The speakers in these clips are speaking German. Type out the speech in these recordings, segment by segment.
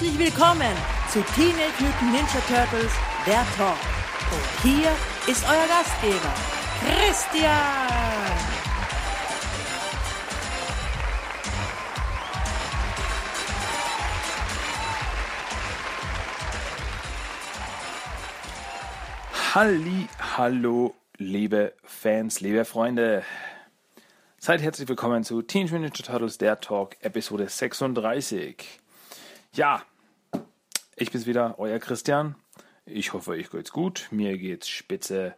Herzlich willkommen zu Teenage Mutant Ninja Turtles, der Talk. Und hier ist euer Gastgeber, Christian. Halli, hallo, liebe Fans, liebe Freunde. Seid herzlich willkommen zu Teenage Mutant Ninja Turtles, der Talk, Episode 36. Ja, ich bin's wieder, euer Christian. Ich hoffe, euch geht's gut. Mir geht's spitze.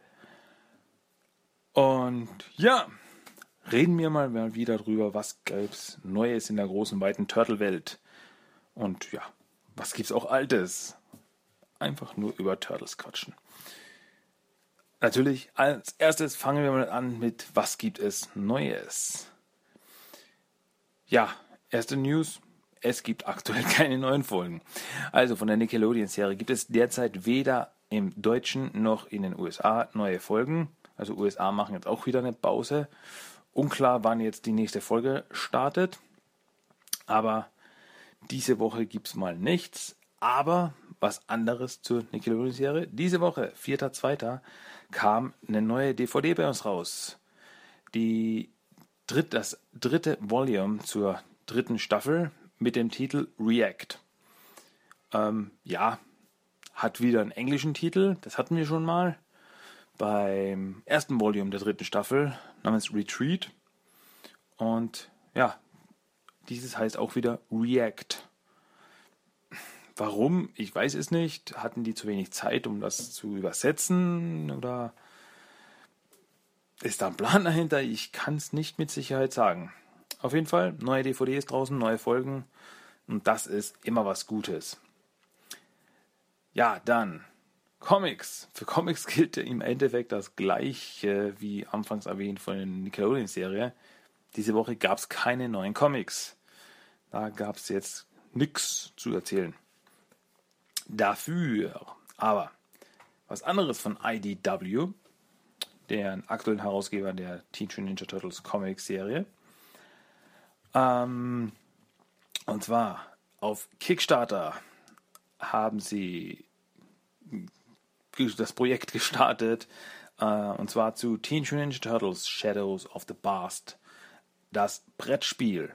Und ja, reden wir mal wieder drüber, was gibt's Neues in der großen, weiten Turtle-Welt. Und ja, was gibt's auch Altes? Einfach nur über Turtles quatschen. Natürlich, als erstes fangen wir mal an mit, was gibt es Neues? Ja, erste News. Es gibt aktuell keine neuen Folgen. Also von der Nickelodeon-Serie gibt es derzeit weder im Deutschen noch in den USA neue Folgen. Also USA machen jetzt auch wieder eine Pause. Unklar, wann jetzt die nächste Folge startet. Aber diese Woche gibt es mal nichts. Aber was anderes zur Nickelodeon-Serie. Diese Woche, 4.2., kam eine neue DVD bei uns raus. Die dritt, das dritte Volume zur dritten Staffel mit dem Titel React. Ähm, ja, hat wieder einen englischen Titel, das hatten wir schon mal. Beim ersten Volume der dritten Staffel namens Retreat. Und ja, dieses heißt auch wieder React. Warum? Ich weiß es nicht. Hatten die zu wenig Zeit, um das zu übersetzen? Oder ist da ein Plan dahinter? Ich kann es nicht mit Sicherheit sagen. Auf jeden Fall, neue DVDs draußen, neue Folgen. Und das ist immer was Gutes. Ja, dann Comics. Für Comics gilt im Endeffekt das gleiche wie anfangs erwähnt von der Nickelodeon-Serie. Diese Woche gab es keine neuen Comics. Da gab es jetzt nichts zu erzählen. Dafür aber was anderes von IDW, deren aktuellen Herausgeber der Teenage Ninja Turtles Comics Serie. Ähm, und zwar auf Kickstarter haben sie das Projekt gestartet, äh, und zwar zu Teenage Ninja Turtles Shadows of the Past, das Brettspiel.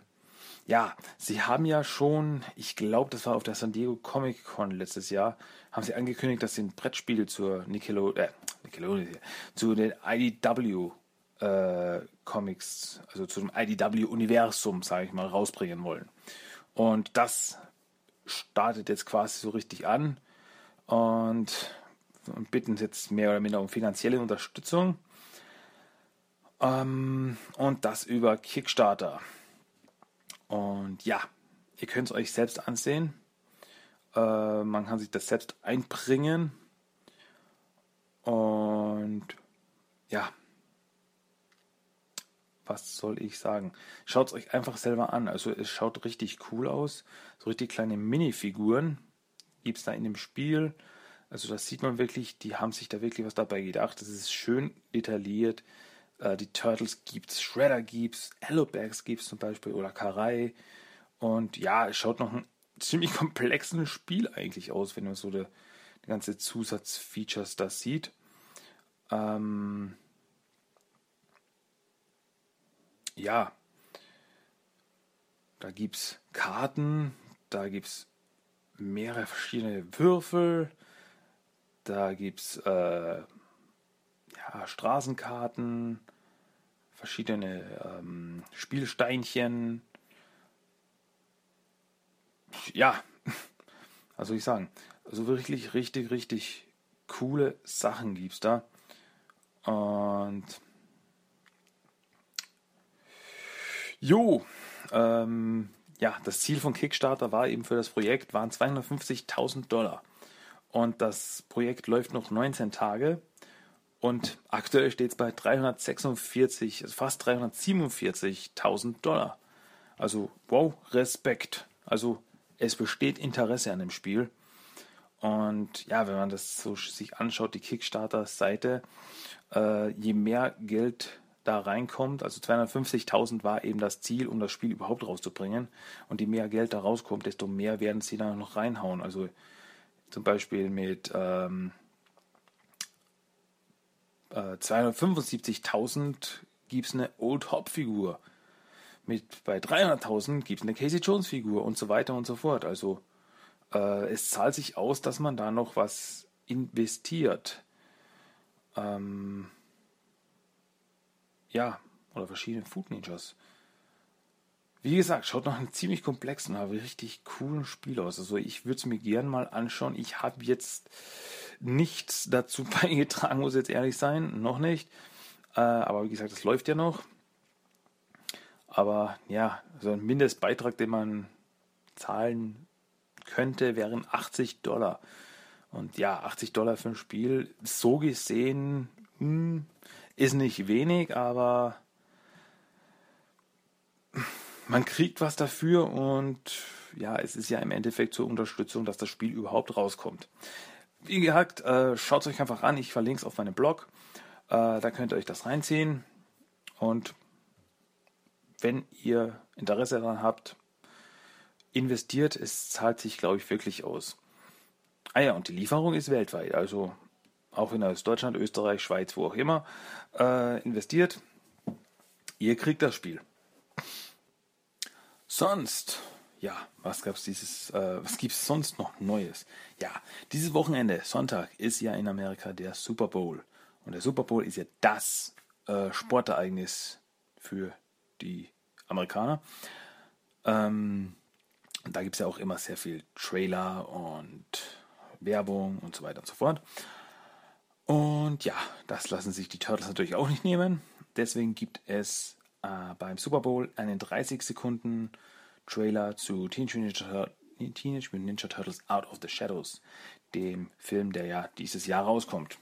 Ja, sie haben ja schon, ich glaube, das war auf der San Diego Comic Con letztes Jahr, haben sie angekündigt, dass sie ein Brettspiel zur Nickelodeon, äh, Nickelodeon, zu den IDW äh, Comics, also zu dem IDW-Universum, sage ich mal, rausbringen wollen. Und das startet jetzt quasi so richtig an und, und bitten jetzt mehr oder minder um finanzielle Unterstützung. Ähm, und das über Kickstarter. Und ja, ihr könnt es euch selbst ansehen. Äh, man kann sich das selbst einbringen. Und ja, was soll ich sagen? Schaut es euch einfach selber an. Also es schaut richtig cool aus. So richtig kleine Minifiguren gibt es da in dem Spiel. Also das sieht man wirklich, die haben sich da wirklich was dabei gedacht. Das ist schön detailliert. Äh, die Turtles gibt's, Shredder gibt's, Allobags gibt's zum Beispiel oder Karai. Und ja, es schaut noch ein ziemlich komplexes Spiel eigentlich aus, wenn man so die, die ganze Zusatzfeatures da sieht. Ähm, ja, da gibt es Karten, da gibt es mehrere verschiedene Würfel, da gibt es äh, ja, Straßenkarten, verschiedene ähm, Spielsteinchen. Ja, soll ich sagen? Also wirklich richtig, richtig coole Sachen gibt es da. Und Jo, ähm, ja, das Ziel von Kickstarter war eben für das Projekt waren 250.000 Dollar. Und das Projekt läuft noch 19 Tage. Und aktuell steht es bei 346, also fast 347.000 Dollar. Also, wow, Respekt. Also, es besteht Interesse an dem Spiel. Und ja, wenn man das so sich anschaut, die Kickstarter-Seite, äh, je mehr Geld da reinkommt, also 250.000 war eben das Ziel, um das Spiel überhaupt rauszubringen. Und je mehr Geld da rauskommt, desto mehr werden sie dann noch reinhauen. Also zum Beispiel mit ähm, äh, 275.000 gibt es eine Old Hop-Figur. Bei 300.000 gibt es eine Casey Jones-Figur und so weiter und so fort. Also äh, es zahlt sich aus, dass man da noch was investiert. Ähm, ja, oder verschiedene Food Ninjas. Wie gesagt, schaut nach einem ziemlich komplexen, aber richtig coolen Spiel aus. Also ich würde es mir gern mal anschauen. Ich habe jetzt nichts dazu beigetragen, muss jetzt ehrlich sein, noch nicht. Äh, aber wie gesagt, es läuft ja noch. Aber ja, so ein Mindestbeitrag, den man zahlen könnte, wären 80 Dollar. Und ja, 80 Dollar für ein Spiel, so gesehen, hm, ist nicht wenig, aber man kriegt was dafür und ja, es ist ja im Endeffekt zur Unterstützung, dass das Spiel überhaupt rauskommt. Wie gesagt, äh, schaut es euch einfach an. Ich verlinke es auf meinem Blog. Äh, da könnt ihr euch das reinziehen. Und wenn ihr Interesse daran habt, investiert. Es zahlt sich, glaube ich, wirklich aus. Ah ja, und die Lieferung ist weltweit. Also auch in Deutschland, Österreich, Schweiz, wo auch immer, äh, investiert. Ihr kriegt das Spiel. Sonst, ja, was gab's dieses, äh, was gibt's sonst noch Neues? Ja, dieses Wochenende, Sonntag, ist ja in Amerika der Super Bowl. Und der Super Bowl ist ja das äh, Sportereignis für die Amerikaner. Ähm, da gibt es ja auch immer sehr viel Trailer und Werbung und so weiter und so fort. Und ja, das lassen sich die Turtles natürlich auch nicht nehmen. Deswegen gibt es äh, beim Super Bowl einen 30 Sekunden Trailer zu Teenage Mutant, Teenage Mutant Ninja Turtles Out of the Shadows, dem Film, der ja dieses Jahr rauskommt.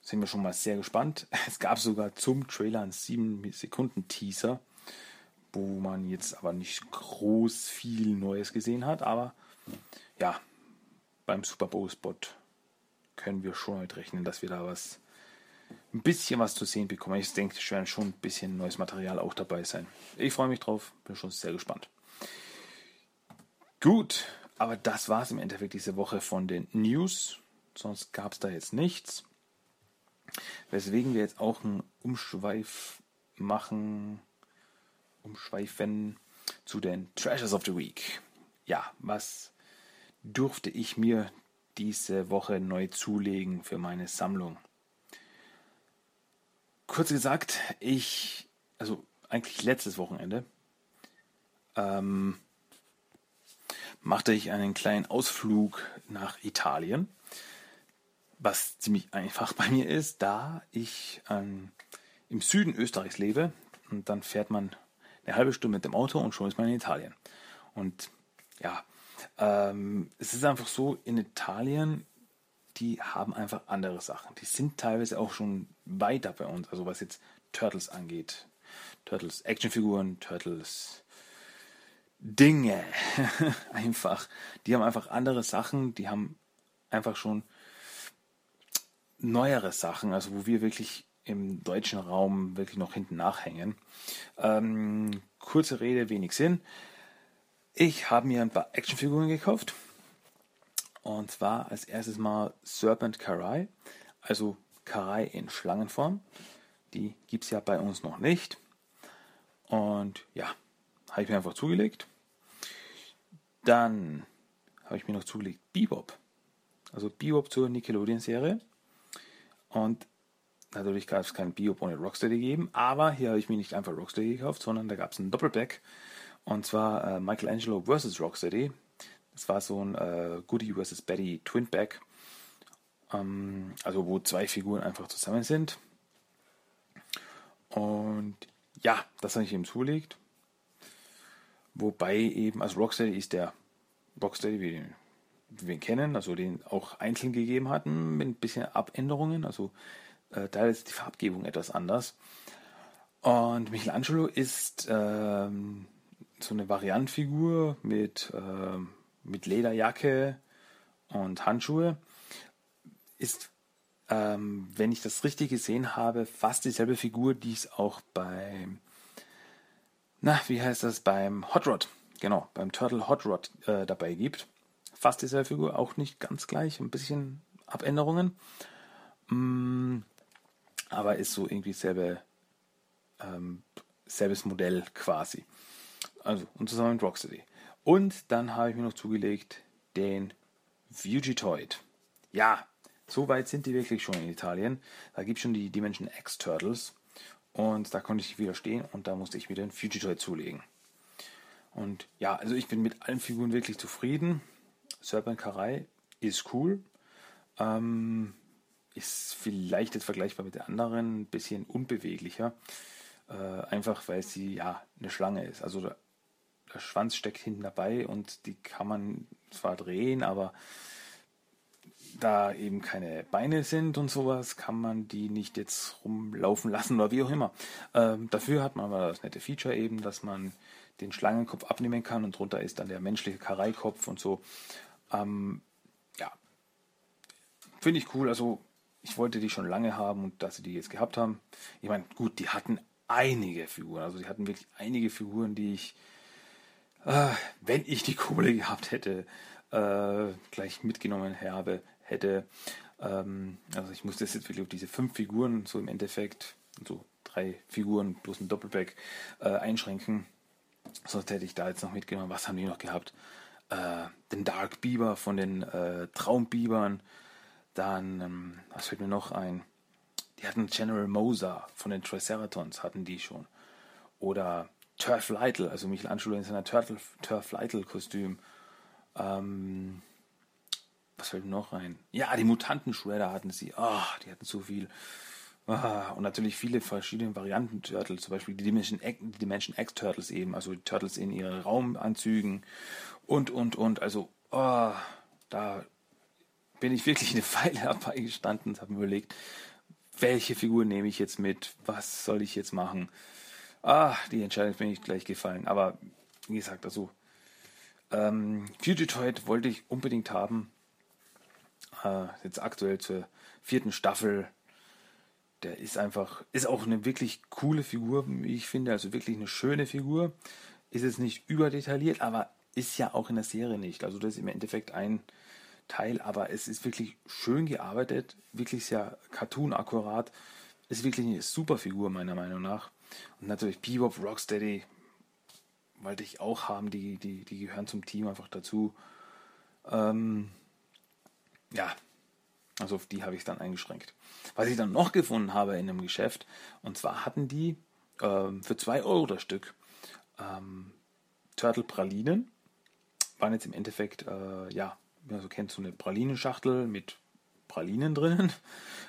Sind wir schon mal sehr gespannt. Es gab sogar zum Trailer einen 7 Sekunden Teaser, wo man jetzt aber nicht groß viel Neues gesehen hat. Aber ja, beim Super Bowl Spot können wir schon damit rechnen, dass wir da was ein bisschen was zu sehen bekommen. Ich denke, es werden schon ein bisschen neues Material auch dabei sein. Ich freue mich drauf, bin schon sehr gespannt. Gut, aber das war es im Endeffekt diese Woche von den News. Sonst gab es da jetzt nichts. Weswegen wir jetzt auch einen Umschweif machen, umschweifen zu den Treasures of the Week. Ja, was durfte ich mir diese Woche neu zulegen für meine Sammlung. Kurz gesagt, ich, also eigentlich letztes Wochenende, ähm, machte ich einen kleinen Ausflug nach Italien, was ziemlich einfach bei mir ist, da ich ähm, im Süden Österreichs lebe und dann fährt man eine halbe Stunde mit dem Auto und schon ist man in Italien. Und ja, ähm, es ist einfach so, in Italien, die haben einfach andere Sachen. Die sind teilweise auch schon weiter bei uns, also was jetzt Turtles angeht. Turtles Actionfiguren, Turtles Dinge. einfach. Die haben einfach andere Sachen, die haben einfach schon neuere Sachen, also wo wir wirklich im deutschen Raum wirklich noch hinten nachhängen. Ähm, kurze Rede, wenig Sinn. Ich habe mir ein paar Actionfiguren gekauft. Und zwar als erstes mal Serpent Karai, also Karai in Schlangenform. Die gibt es ja bei uns noch nicht. Und ja, habe ich mir einfach zugelegt. Dann habe ich mir noch zugelegt Bebop. Also Bebop zur Nickelodeon-Serie. Und natürlich gab es kein Bebop ohne Rocksteady gegeben. Aber hier habe ich mir nicht einfach Rocksteady gekauft, sondern da gab es einen Doppelback und zwar äh, Michelangelo vs. Rocksteady. Das war so ein äh, Goody vs. Betty Twinback. Ähm, also wo zwei Figuren einfach zusammen sind. Und ja, das habe ich ihm zugelegt. Wobei eben, also Rocksteady ist der Rocksteady, wie, wie wir ihn kennen, also den auch einzeln gegeben hatten, mit ein bisschen Abänderungen. Also äh, da ist die Farbgebung etwas anders. Und Michelangelo ist ähm, so eine Variantfigur mit, äh, mit Lederjacke und Handschuhe. Ist, ähm, wenn ich das richtig gesehen habe, fast dieselbe Figur, die es auch beim, na, wie heißt das, beim Hot Rod, genau, beim Turtle Hot Rod äh, dabei gibt. Fast dieselbe Figur, auch nicht ganz gleich, ein bisschen Abänderungen. Mm, aber ist so irgendwie selbe ähm, selbes Modell quasi. Also, und zusammen mit Rocksteady. Und dann habe ich mir noch zugelegt den Fugitoid. Ja, so weit sind die wirklich schon in Italien. Da gibt es schon die Dimension X Turtles. Und da konnte ich wieder stehen und da musste ich mir den Fugitoid zulegen. Und ja, also ich bin mit allen Figuren wirklich zufrieden. Serpent Karai ist cool. Ähm, ist vielleicht jetzt vergleichbar mit der anderen ein bisschen unbeweglicher. Äh, einfach weil sie ja eine Schlange ist. Also der, Schwanz steckt hinten dabei und die kann man zwar drehen, aber da eben keine Beine sind und sowas, kann man die nicht jetzt rumlaufen lassen oder wie auch immer. Ähm, dafür hat man aber das nette Feature eben, dass man den Schlangenkopf abnehmen kann und drunter ist dann der menschliche Kareikopf und so. Ähm, ja, finde ich cool. Also ich wollte die schon lange haben und dass sie die jetzt gehabt haben. Ich meine, gut, die hatten einige Figuren. Also sie hatten wirklich einige Figuren, die ich, äh, wenn ich die Kohle gehabt hätte, äh, gleich mitgenommen habe, hätte. Ähm, also ich musste jetzt wirklich auf diese fünf Figuren so im Endeffekt, so drei Figuren plus ein Doppelback äh, einschränken. Sonst hätte ich da jetzt noch mitgenommen. Was haben die noch gehabt? Äh, den Dark Beaver von den äh, Traumbibern. Dann, ähm, was fällt mir noch ein? Die hatten General Moser von den Triceratons, hatten die schon. Oder Turf Lytle, also Michelangelo in seiner Turtle, Turf Lytle-Kostüm. Ähm, was fällt mir noch rein? Ja, die Mutanten-Shredder hatten sie. Oh, die hatten so viel. Ah, und natürlich viele verschiedene Varianten Turtles, zum Beispiel die Dimension, die Dimension X Turtles eben, also die Turtles in ihren Raumanzügen und, und, und. Also, oh, da bin ich wirklich eine Weile dabei gestanden und habe mir überlegt, welche Figur nehme ich jetzt mit? Was soll ich jetzt machen? Ah, die Entscheidung bin ich gleich gefallen. Aber wie gesagt, also ähm, Fugitoid wollte ich unbedingt haben. Äh, jetzt aktuell zur vierten Staffel. Der ist einfach, ist auch eine wirklich coole Figur, wie ich finde. Also wirklich eine schöne Figur. Ist jetzt nicht überdetailliert, aber ist ja auch in der Serie nicht. Also das ist im Endeffekt ein Teil, aber es ist wirklich schön gearbeitet, wirklich sehr cartoon-akkurat. Ist wirklich eine super Figur, meiner Meinung nach. Und natürlich Bebop, Rocksteady wollte ich auch haben, die, die, die gehören zum Team einfach dazu. Ähm, ja, also auf die habe ich dann eingeschränkt. Was ich dann noch gefunden habe in einem Geschäft, und zwar hatten die ähm, für 2 Euro das Stück ähm, Turtle Pralinen. Waren jetzt im Endeffekt, äh, ja, wie man so kennt, so eine Pralinenschachtel mit Pralinen drinnen.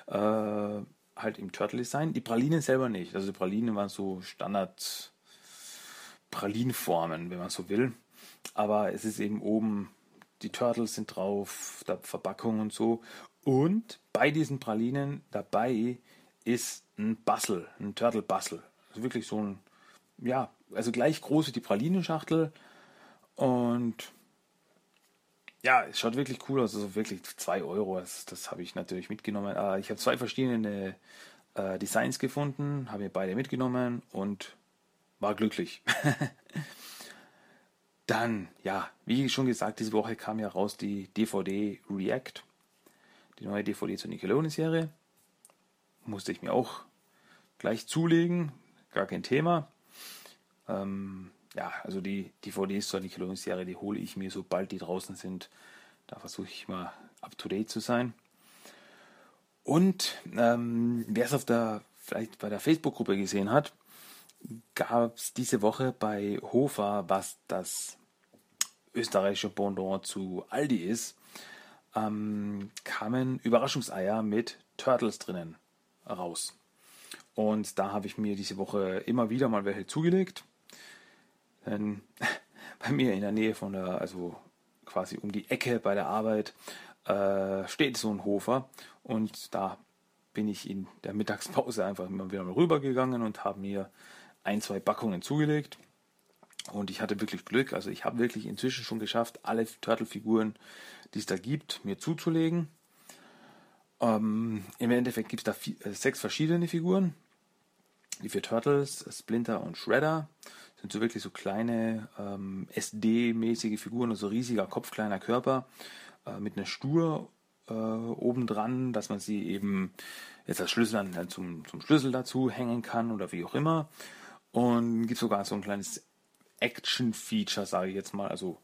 Äh, halt im Turtle-Design. Die Pralinen selber nicht. Also die Pralinen waren so Standard Pralinenformen, wenn man so will. Aber es ist eben oben, die Turtles sind drauf, da Verpackung und so. Und bei diesen Pralinen dabei ist ein Bassel, ein Turtle Bassel. Also wirklich so ein, ja, also gleich groß wie die Pralinenschachtel. Und ja, es schaut wirklich cool aus. Also wirklich 2 Euro. Das, das habe ich natürlich mitgenommen. Äh, ich habe zwei verschiedene äh, Designs gefunden, habe mir beide mitgenommen und war glücklich. Dann, ja, wie schon gesagt, diese Woche kam ja raus die DVD React. Die neue DVD zur Nickelodeon-Serie. Musste ich mir auch gleich zulegen. Gar kein Thema. Ähm, ja, also die DVDs zur Nickelodeon-Serie, die hole ich mir, sobald die draußen sind. Da versuche ich mal up-to-date zu sein. Und ähm, wer es auf der, vielleicht bei der Facebook-Gruppe gesehen hat, gab es diese Woche bei Hofer, was das österreichische Pendant zu Aldi ist, ähm, kamen Überraschungseier mit Turtles drinnen raus. Und da habe ich mir diese Woche immer wieder mal welche zugelegt. Denn bei mir in der Nähe von der, also quasi um die Ecke bei der Arbeit, äh, steht so ein Hofer. Und da bin ich in der Mittagspause einfach immer wieder mal rübergegangen und habe mir ein, zwei Packungen zugelegt. Und ich hatte wirklich Glück. Also ich habe wirklich inzwischen schon geschafft, alle Turtle-Figuren, die es da gibt, mir zuzulegen. Ähm, Im Endeffekt gibt es da vier, äh, sechs verschiedene Figuren. Die vier Turtles, Splinter und Shredder sind so wirklich so kleine ähm, SD-mäßige Figuren, also riesiger Kopf, kleiner Körper äh, mit einer Stur äh, obendran, dass man sie eben jetzt als Schlüssel dann zum, zum Schlüssel dazu hängen kann oder wie auch immer. Und gibt sogar so ein kleines Action-Feature, sage ich jetzt mal. Also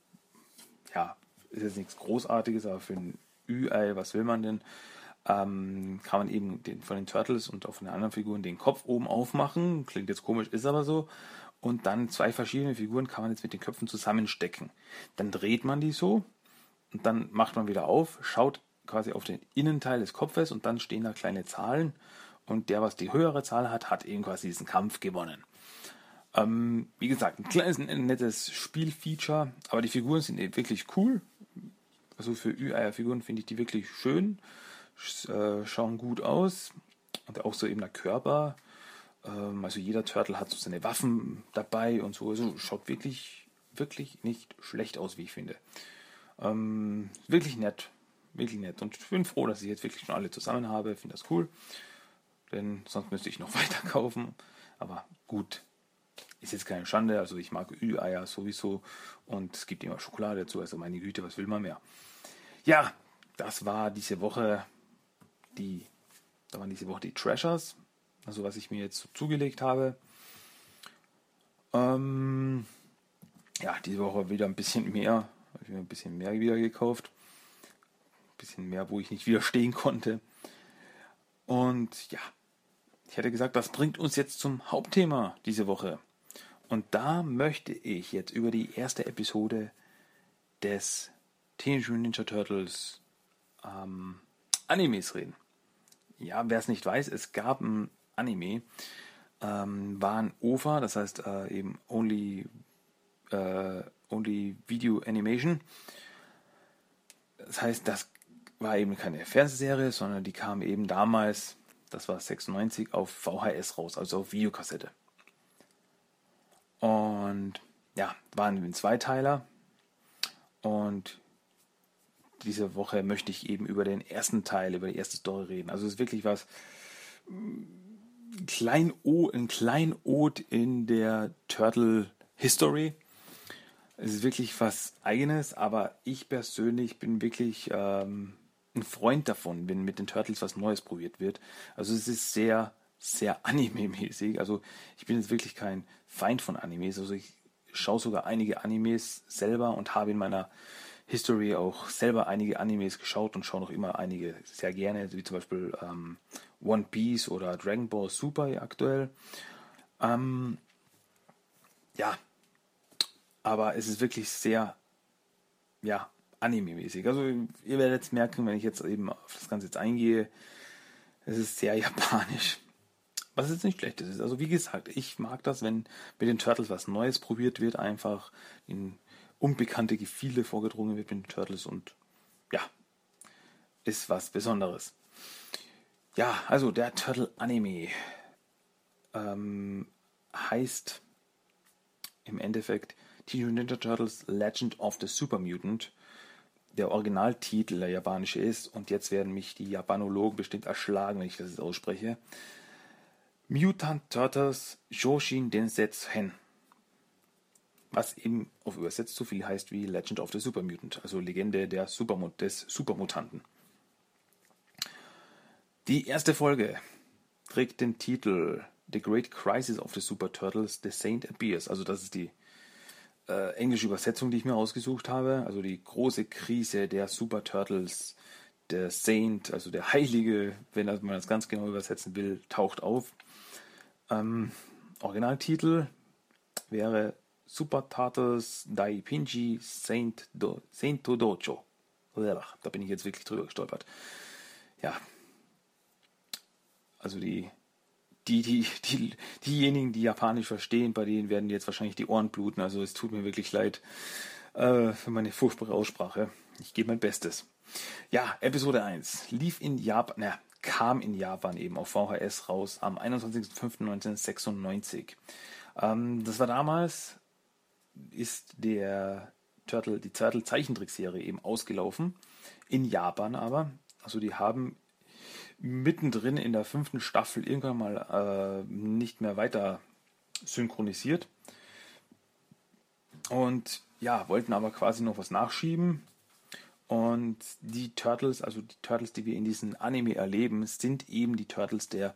ja, ist jetzt nichts Großartiges, aber für ein Ü-Ei, was will man denn? Ähm, kann man eben den, von den Turtles und auch von den anderen Figuren den Kopf oben aufmachen. Klingt jetzt komisch, ist aber so. Und dann zwei verschiedene Figuren kann man jetzt mit den Köpfen zusammenstecken. Dann dreht man die so und dann macht man wieder auf, schaut quasi auf den Innenteil des Kopfes und dann stehen da kleine Zahlen. Und der, was die höhere Zahl hat, hat eben quasi diesen Kampf gewonnen. Ähm, wie gesagt, ein kleines, nettes Spielfeature, aber die Figuren sind eben wirklich cool. Also für Ü-Eier-Figuren finde ich die wirklich schön, äh, schauen gut aus und auch so eben der Körper. Ähm, also jeder Turtle hat so seine Waffen dabei und so. Also schaut wirklich, wirklich nicht schlecht aus, wie ich finde. Ähm, wirklich nett, wirklich nett. Und ich bin froh, dass ich jetzt wirklich schon alle zusammen habe. Finde das cool, denn sonst müsste ich noch weiter kaufen. Aber gut, ist jetzt keine Schande, also ich mag Ü-Eier sowieso und es gibt immer Schokolade dazu, also meine Güte, was will man mehr? Ja, das war diese Woche die, da waren diese Woche die Treasures, also was ich mir jetzt so zugelegt habe. Ähm, ja, diese Woche wieder ein bisschen mehr, habe ich mir ein bisschen mehr wieder gekauft. Ein bisschen mehr, wo ich nicht widerstehen konnte. Und ja, ich hätte gesagt, das bringt uns jetzt zum Hauptthema diese Woche. Und da möchte ich jetzt über die erste Episode des Teenage Mutant Ninja Turtles ähm, Animes reden. Ja, wer es nicht weiß, es gab ein Anime, ähm, war ein OVA, das heißt äh, eben Only, äh, Only Video Animation. Das heißt, das war eben keine Fernsehserie, sondern die kam eben damals, das war 96, auf VHS raus, also auf Videokassette. Und ja, waren ein Zweiteiler. Und diese Woche möchte ich eben über den ersten Teil, über die erste Story reden. Also es ist wirklich was klein ein Kleinod in der Turtle History. Es ist wirklich was Eigenes, aber ich persönlich bin wirklich ähm, ein Freund davon, wenn mit den Turtles was Neues probiert wird. Also es ist sehr sehr anime-mäßig. Also ich bin jetzt wirklich kein Feind von Animes. Also ich schaue sogar einige Animes selber und habe in meiner History auch selber einige Animes geschaut und schaue noch immer einige sehr gerne, wie zum Beispiel ähm, One Piece oder Dragon Ball Super aktuell. Ähm, ja, aber es ist wirklich sehr, ja, anime-mäßig. Also ihr werdet jetzt merken, wenn ich jetzt eben auf das Ganze jetzt eingehe, es ist sehr japanisch. Was jetzt nicht schlecht ist. Also wie gesagt, ich mag das, wenn mit den Turtles was Neues probiert wird, einfach in unbekannte Gefühle vorgedrungen wird mit den Turtles und ja, ist was Besonderes. Ja, also der Turtle Anime ähm, heißt im Endeffekt Teenage Ninja Turtles Legend of the Super Mutant. Der Originaltitel, der japanische ist, und jetzt werden mich die Japanologen bestimmt erschlagen, wenn ich das ausspreche. Mutant Turtles Shoshin Densetsu Hen. Was eben auf übersetzt so viel heißt wie Legend of the Super Mutant, also Legende der Supermut des Supermutanten. Die erste Folge trägt den Titel The Great Crisis of the Super Turtles, The Saint Appears. Also das ist die äh, englische Übersetzung, die ich mir ausgesucht habe. Also die große Krise der Super Turtles. Der Saint, also der Heilige, wenn man das ganz genau übersetzen will, taucht auf. Ähm, Originaltitel wäre Super Turtles Dai Pinji Saint Do, Sainto Dojo. Da bin ich jetzt wirklich drüber gestolpert. Ja. Also die die, die, die, diejenigen, die Japanisch verstehen, bei denen werden jetzt wahrscheinlich die Ohren bluten. Also es tut mir wirklich leid äh, für meine furchtbare Aussprache. Ich gebe mein Bestes. Ja, Episode 1 lief in Japan, na, kam in Japan eben auf VHS raus am 21.05.1996. Ähm, das war damals, ist der Turtle, die Turtle Zeichentrickserie eben ausgelaufen. In Japan aber. Also die haben mittendrin in der fünften Staffel irgendwann mal äh, nicht mehr weiter synchronisiert. Und ja, wollten aber quasi noch was nachschieben. Und die Turtles, also die Turtles, die wir in diesem Anime erleben, sind eben die Turtles der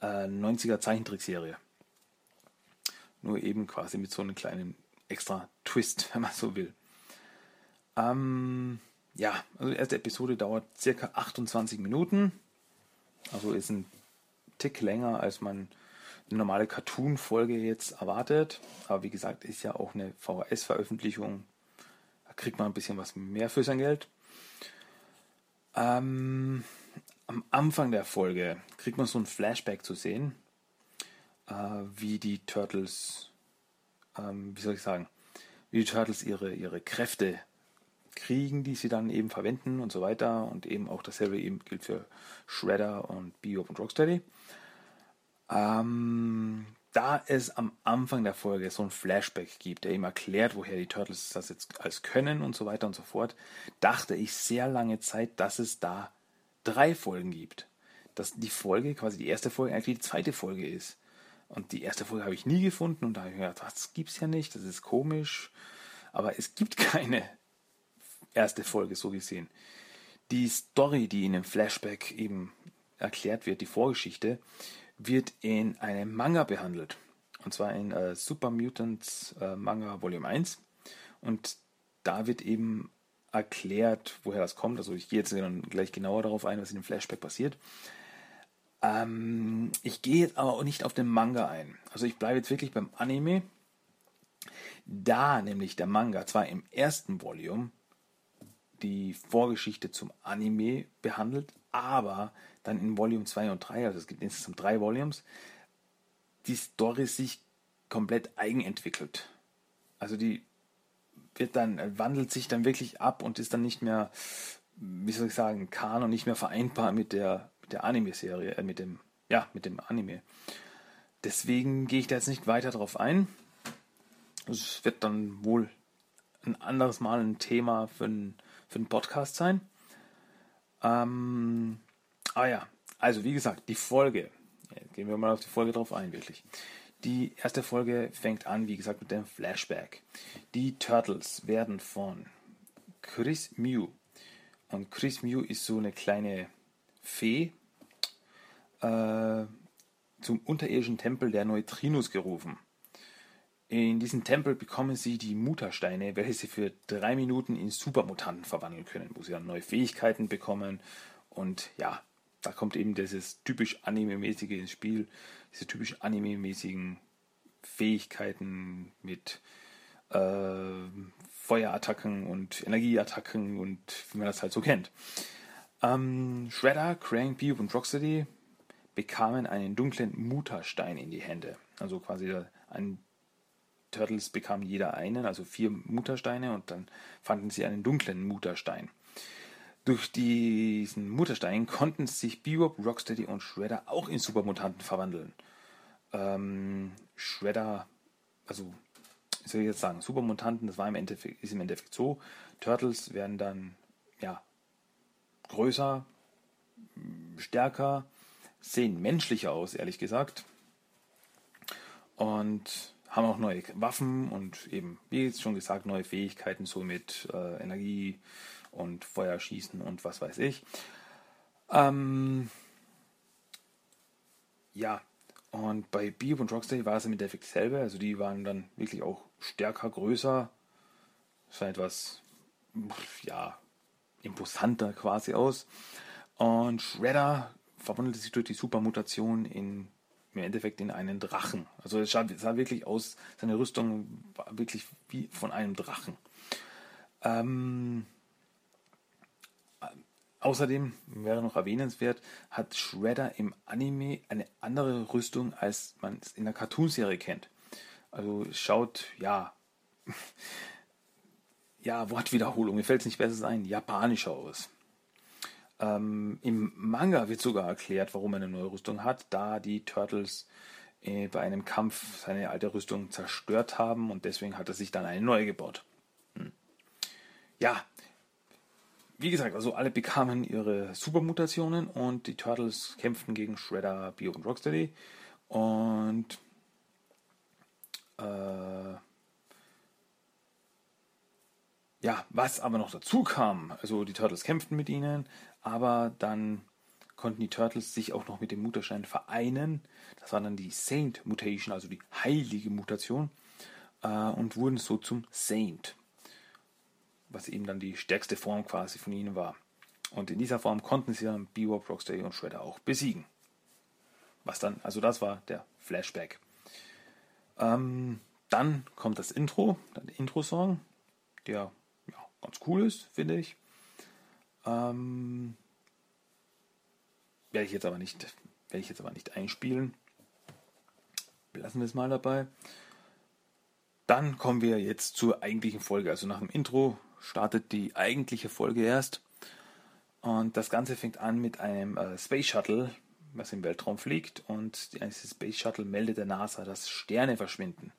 äh, 90er Zeichentrickserie. Nur eben quasi mit so einem kleinen extra Twist, wenn man so will. Ähm, ja, also die erste Episode dauert circa 28 Minuten. Also ist ein Tick länger, als man eine normale Cartoon-Folge jetzt erwartet. Aber wie gesagt, ist ja auch eine VHS-Veröffentlichung. Da kriegt man ein bisschen was mehr für sein Geld. Ähm, am Anfang der Folge kriegt man so ein Flashback zu sehen, äh, wie die Turtles, ähm, wie soll ich sagen, wie die Turtles ihre, ihre Kräfte kriegen, die sie dann eben verwenden und so weiter. Und eben auch dasselbe eben gilt für Shredder und Bebop und Rocksteady. Ähm, da es am Anfang der Folge so ein Flashback gibt, der ihm erklärt, woher die Turtles das jetzt als können und so weiter und so fort, dachte ich sehr lange Zeit, dass es da drei Folgen gibt. Dass die Folge, quasi die erste Folge, eigentlich die zweite Folge ist. Und die erste Folge habe ich nie gefunden und da habe ich mir gedacht, das gibt's ja nicht, das ist komisch. Aber es gibt keine erste Folge so gesehen. Die Story, die in dem Flashback eben erklärt wird, die Vorgeschichte, wird in einem Manga behandelt. Und zwar in äh, Super Mutants äh, Manga Volume 1. Und da wird eben erklärt, woher das kommt. Also ich gehe jetzt gleich genauer darauf ein, was in dem Flashback passiert. Ähm, ich gehe jetzt aber auch nicht auf den Manga ein. Also ich bleibe jetzt wirklich beim Anime. Da nämlich der Manga zwar im ersten Volume die Vorgeschichte zum Anime behandelt, aber dann in Volume 2 und 3, also es gibt insgesamt drei Volumes, die Story sich komplett eigenentwickelt. Also die wird dann, wandelt sich dann wirklich ab und ist dann nicht mehr, wie soll ich sagen, Kanon, nicht mehr vereinbar mit der, mit der Anime-Serie, äh, mit dem, ja, mit dem Anime. Deswegen gehe ich da jetzt nicht weiter drauf ein. Es wird dann wohl ein anderes Mal ein Thema für einen für einen Podcast sein. Ähm, ah ja, also wie gesagt, die Folge. Jetzt gehen wir mal auf die Folge drauf ein, wirklich. Die erste Folge fängt an, wie gesagt, mit dem Flashback. Die Turtles werden von Chris Mew. Und Chris Mew ist so eine kleine Fee äh, zum unterirdischen Tempel der Neutrinos gerufen. In diesem Tempel bekommen sie die Muttersteine, welche sie für drei Minuten in Supermutanten verwandeln können, wo sie dann neue Fähigkeiten bekommen. Und ja, da kommt eben dieses typisch anime-mäßige ins Spiel, diese typisch anime-mäßigen Fähigkeiten mit äh, Feuerattacken und Energieattacken und wie man das halt so kennt. Ähm, Shredder, Crank, Beep und Rocksteady bekamen einen dunklen Mutterstein in die Hände. Also quasi einen Turtles bekamen jeder einen, also vier Muttersteine und dann fanden sie einen dunklen Mutterstein. Durch diesen Mutterstein konnten sich Bebop, Rocksteady und Shredder auch in Supermutanten verwandeln. Ähm, Shredder, also wie soll ich jetzt sagen, Supermutanten, das war im Endeffekt, ist im Endeffekt so. Turtles werden dann ja größer, stärker, sehen menschlicher aus, ehrlich gesagt. Und haben auch neue Waffen und eben, wie jetzt schon gesagt, neue Fähigkeiten, so mit äh, Energie und Feuerschießen und was weiß ich. Ähm, ja, und bei Beep und Rocksteady war es im Endeffekt dasselbe. Also die waren dann wirklich auch stärker, größer. Sah etwas, ja, imposanter quasi aus. Und Shredder verwandelte sich durch die Supermutation in im Endeffekt in einen Drachen. Also es sah, sah wirklich aus, seine Rüstung war wirklich wie von einem Drachen. Ähm, Außerdem wäre noch erwähnenswert, hat Shredder im Anime eine andere Rüstung, als man es in der Cartoonserie kennt. Also schaut, ja, ja, Wortwiederholung, mir fällt es nicht besser ein, japanischer aus. Ähm, Im Manga wird sogar erklärt, warum er eine neue Rüstung hat, da die Turtles äh, bei einem Kampf seine alte Rüstung zerstört haben und deswegen hat er sich dann eine neue gebaut. Hm. Ja, wie gesagt, also alle bekamen ihre Supermutationen und die Turtles kämpften gegen Shredder, Bio und Rocksteady. Und äh, ja, was aber noch dazu kam, also die Turtles kämpften mit ihnen, aber dann konnten die Turtles sich auch noch mit dem Mutterstein vereinen. Das war dann die Saint Mutation, also die heilige Mutation, äh, und wurden so zum Saint was eben dann die stärkste Form quasi von ihnen war. Und in dieser Form konnten sie dann Bebop, Rocksteady und Shredder auch besiegen. Was dann, also das war der Flashback. Ähm, dann kommt das Intro, der Intro-Song, der ja, ganz cool ist, finde ich. Ähm, werde ich jetzt aber nicht, werde ich jetzt aber nicht einspielen. Lassen wir es mal dabei. Dann kommen wir jetzt zur eigentlichen Folge. Also nach dem Intro startet die eigentliche Folge erst. Und das Ganze fängt an mit einem äh, Space Shuttle, was im Weltraum fliegt. Und dieses Space Shuttle meldet der NASA, dass Sterne verschwinden.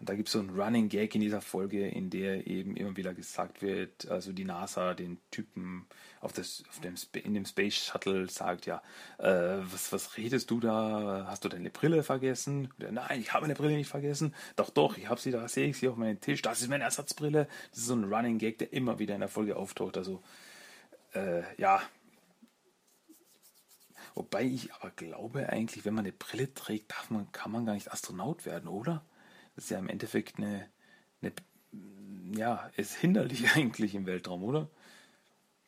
Und da gibt es so einen Running Gag in dieser Folge, in der eben immer wieder gesagt wird, also die NASA den Typen auf, das, auf dem, in dem Space Shuttle sagt, ja, äh, was, was redest du da? Hast du deine Brille vergessen? Oder, Nein, ich habe meine Brille nicht vergessen. Doch, doch, ich habe sie da, sehe ich sie auf meinem Tisch. Das ist meine Ersatzbrille. Das ist so ein Running Gag, der immer wieder in der Folge auftaucht. Also, äh, ja, Wobei ich aber glaube eigentlich, wenn man eine Brille trägt, darf man, kann man gar nicht Astronaut werden, oder? Ist ja im Endeffekt eine, eine ja, ist hinderlich eigentlich im Weltraum, oder?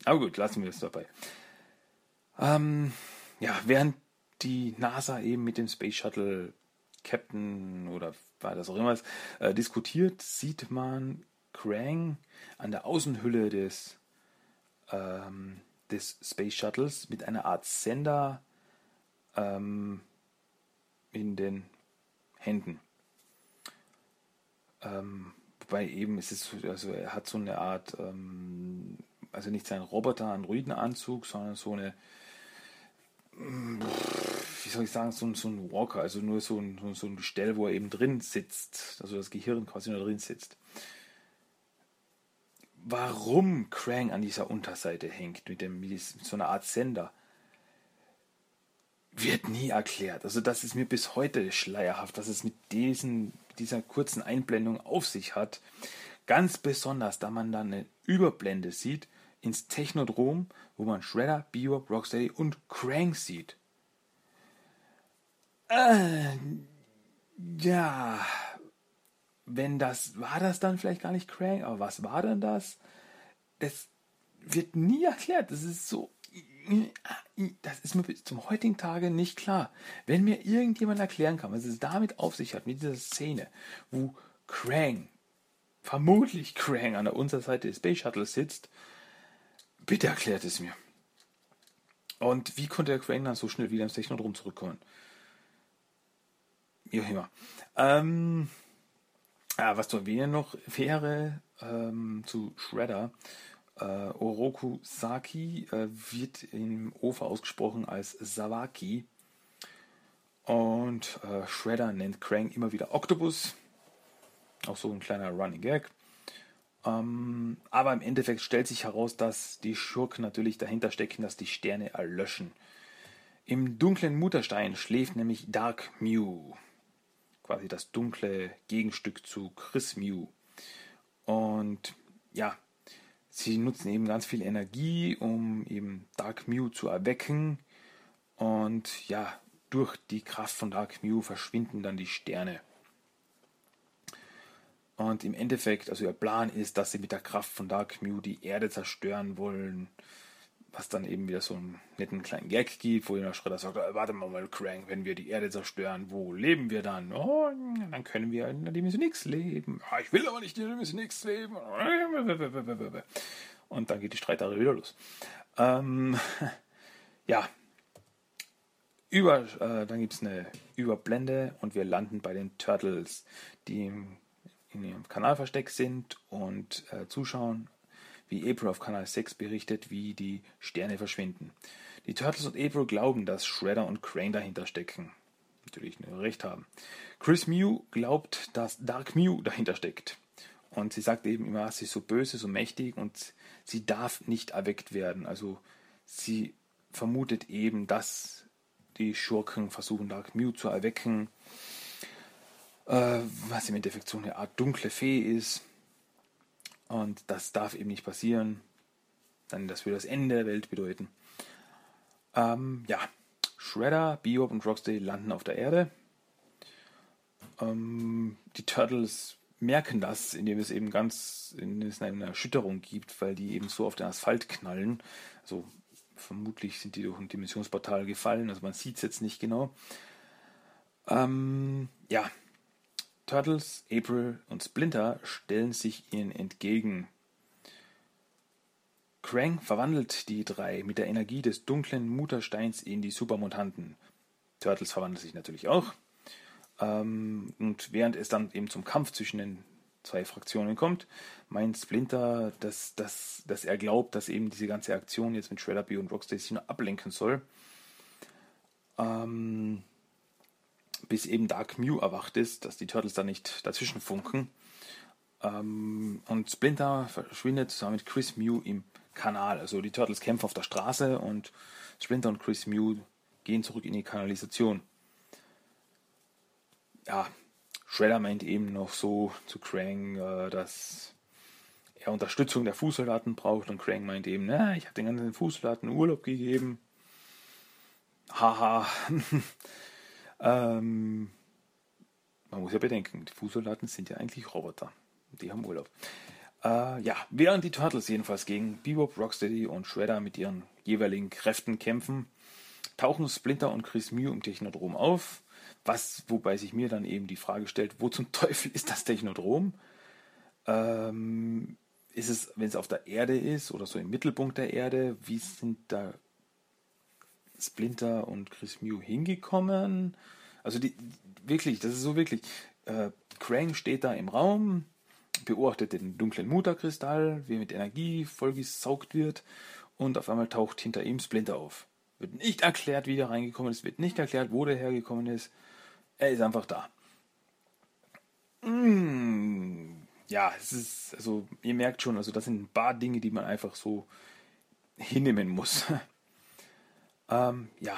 Aber gut, lassen wir es dabei. Ähm, ja, während die NASA eben mit dem Space Shuttle Captain oder war das auch immer ist, äh, diskutiert, sieht man Krang an der Außenhülle des, ähm, des Space Shuttles mit einer Art Sender ähm, in den Händen. Ähm, wobei eben ist es, also er hat so eine Art, ähm, also nicht sein Roboter-Androidenanzug, sondern so eine, wie soll ich sagen, so, so ein Walker, also nur so ein, so ein Gestell, wo er eben drin sitzt, also das Gehirn quasi nur drin sitzt. Warum Krang an dieser Unterseite hängt, mit, dem, mit so einer Art Sender, wird nie erklärt. Also das ist mir bis heute schleierhaft, dass es mit diesen dieser kurzen Einblendung auf sich hat. Ganz besonders, da man dann eine Überblende sieht ins Technodrom, wo man Shredder, Bebop, Rocksteady und Crank sieht. Äh, ja, wenn das, war das dann vielleicht gar nicht Crank, aber was war denn das? Das wird nie erklärt. Das ist so das ist mir bis zum heutigen Tage nicht klar. Wenn mir irgendjemand erklären kann, was es damit auf sich hat, mit dieser Szene, wo Krang, vermutlich Krang an der Unterseite des Space Shuttle sitzt, bitte erklärt es mir. Und wie konnte der Krang dann so schnell wieder ins Technodrom zurückkommen? Wie immer. Ähm, ja, was zu erwähnen noch wäre ähm, zu Shredder äh, Oroku Saki äh, wird im Ofa ausgesprochen als Sawaki. Und äh, Shredder nennt Krang immer wieder Octopus. Auch so ein kleiner Running Gag. Ähm, aber im Endeffekt stellt sich heraus, dass die Schurken natürlich dahinter stecken, dass die Sterne erlöschen. Im dunklen Mutterstein schläft nämlich Dark Mew. Quasi das dunkle Gegenstück zu Chris Mew. Und ja, Sie nutzen eben ganz viel Energie, um eben Dark Mew zu erwecken. Und ja, durch die Kraft von Dark Mew verschwinden dann die Sterne. Und im Endeffekt, also ihr Plan ist, dass sie mit der Kraft von Dark Mew die Erde zerstören wollen was dann eben wieder so einen netten kleinen Gag gibt, wo der Schredder sagt, äh, warte mal, mal, Crank, wenn wir die Erde zerstören, wo leben wir dann? Oh, dann können wir in der Dimension X leben. Ah, ich will aber nicht in der Dimension X leben. Und dann geht die Streiterei wieder los. Ähm, ja. Über, äh, dann gibt es eine Überblende und wir landen bei den Turtles, die in ihrem Kanalversteck sind und äh, zuschauen, wie April auf Kanal 6 berichtet, wie die Sterne verschwinden. Die Turtles und April glauben, dass Shredder und Crane dahinter stecken. Natürlich nur recht haben. Chris Mew glaubt, dass Dark Mew dahinter steckt. Und sie sagt eben immer, sie ist so böse, so mächtig und sie darf nicht erweckt werden. Also sie vermutet eben, dass die Schurken versuchen, Dark Mew zu erwecken, äh, was im Endeffekt so eine Art dunkle Fee ist. Und das darf eben nicht passieren. Dann das würde das Ende der Welt bedeuten. Ähm, ja, Shredder, Bebop und Rocksteady landen auf der Erde. Ähm, die Turtles merken das, indem es eben ganz indem es eine Erschütterung gibt, weil die eben so auf den Asphalt knallen. Also vermutlich sind die durch ein Dimensionsportal gefallen, also man sieht es jetzt nicht genau. Ähm, ja, Turtles, April und Splinter stellen sich ihnen entgegen. Krang verwandelt die drei mit der Energie des dunklen Muttersteins in die Supermutanten. Turtles verwandelt sich natürlich auch. Ähm, und während es dann eben zum Kampf zwischen den zwei Fraktionen kommt, meint Splinter, dass, dass, dass er glaubt, dass eben diese ganze Aktion jetzt mit Shredder B und Rocksteady nur ablenken soll. Ähm, bis eben Dark Mew erwacht ist, dass die Turtles da nicht dazwischen funken. Ähm, und Splinter verschwindet zusammen mit Chris Mew im Kanal. Also die Turtles kämpfen auf der Straße und Splinter und Chris Mew gehen zurück in die Kanalisation ja, Shredder meint eben noch so zu Krang, äh, dass er Unterstützung der Fußsoldaten braucht und Krang meint eben, na, ich habe den ganzen Fußsoldaten Urlaub gegeben. Haha. ähm, man muss ja bedenken, die Fußsoldaten sind ja eigentlich Roboter. Die haben Urlaub. Äh, ja, während die Turtles jedenfalls gegen Bebop, Rocksteady und Shredder mit ihren jeweiligen Kräften kämpfen, tauchen Splinter und Chris Mew im Technodrom auf was, wobei sich mir dann eben die Frage stellt, wo zum Teufel ist das Technodrom? Ähm, ist es, wenn es auf der Erde ist oder so im Mittelpunkt der Erde, wie sind da Splinter und Chris Mew hingekommen? Also die, wirklich, das ist so wirklich. Äh, Krang steht da im Raum, beobachtet den dunklen Mutterkristall, wie mit Energie vollgesaugt wird und auf einmal taucht hinter ihm Splinter auf. Wird nicht erklärt, wie der reingekommen ist, wird nicht erklärt, wo der hergekommen ist. Er ist einfach da. Mmh. Ja, es ist, also ihr merkt schon, also das sind ein paar Dinge, die man einfach so hinnehmen muss. ähm, ja.